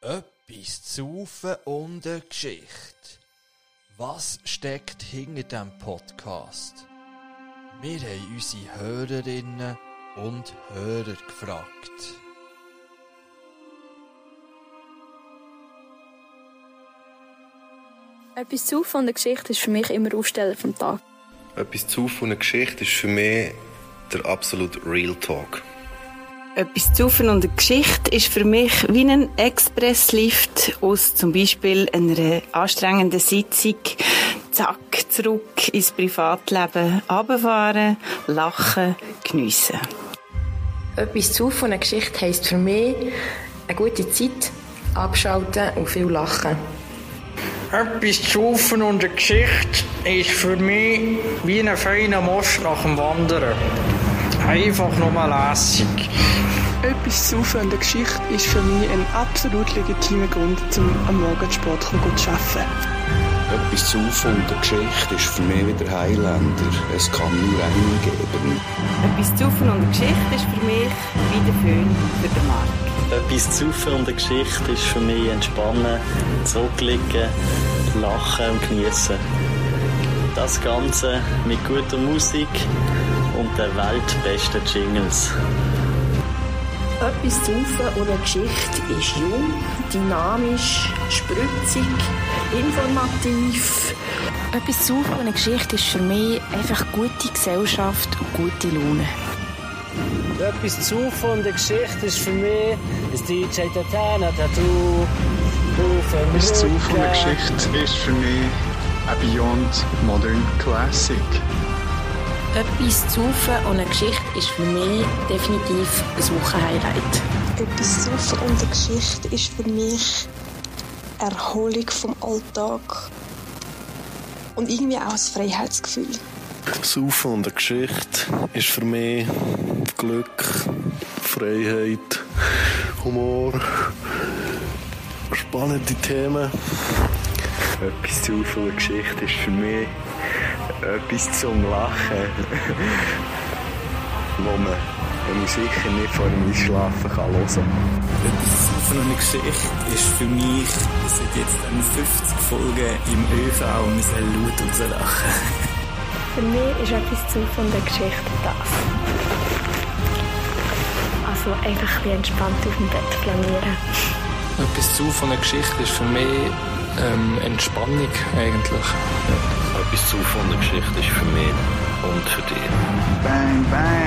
Etwas zu saufen und eine Geschichte. Was steckt hinter dem Podcast? Wir haben unsere Hörerinnen und Hörer gefragt. Etwas zu von der Geschichte ist für mich immer Aufsteller vom Tag. Etwas zu von einer Geschichte ist für mich der absolute Real Talk. Etwas zu und eine Geschichte ist für mich wie ein Expresslift aus zum Beispiel einer anstrengenden Sitzung. Zack, zurück ins Privatleben, runterfahren, lachen, geniessen. Etwas zu von einer Geschichte heisst für mich eine gute Zeit, abschalten und viel lachen. Etwas zu rufen und eine Geschichte ist für mich wie ein feiner Most nach dem Wandern. Einfach nur lässig. Etwas zu und eine Geschichte ist für mich ein absolut legitimer Grund, um am Morgen Sport zu arbeiten. Etwas zu und eine Geschichte ist für mich wieder Highlander. Es kann nur einen geben. Etwas zu und eine Geschichte ist für mich wie der Föhn für den Markt. Etwas zu und eine Geschichte ist für mich entspannen, zurücklegen, lachen und genießen. Das Ganze mit guter Musik und den weltbesten Jingles. Etwas zu oder eine Geschichte ist jung, dynamisch, spritzig, informativ. Etwas zu und eine Geschichte ist für mich einfach gute Gesellschaft und gute Laune. Etwas zu von der Geschichte ist für mich das DJ Tatana Tattoo. Etwas zu von der Geschichte ist für mich ein Beyond Modern Classic. Etwas zu und eine Geschichte ist für mich definitiv ein Wochenhighlight. Etwas zu und eine Geschichte ist für mich Erholung vom Alltag und irgendwie auch ein Freiheitsgefühl. Saufen und eine Geschichte ist für mich Glück, Freiheit, Humor, spannende Themen. Etwas zu von der Geschichte ist für mich etwas zum Lachen, wo man, wo man sicher nicht vor dem Einschlafen kann hören kann. Etwas zu von einer Geschichte ist für mich, es sind jetzt 50 Folgen im ÖV und wir sollen laut rauslachen. Für mich ist etwas zu von der Geschichte das. Also einfach ein entspannt auf dem Bett flanieren. Etwas zu von der Geschichte ist für mich ähm, Entspannung eigentlich. Etwas zu von der Geschichte ist für mich und für dich. Bang, bang!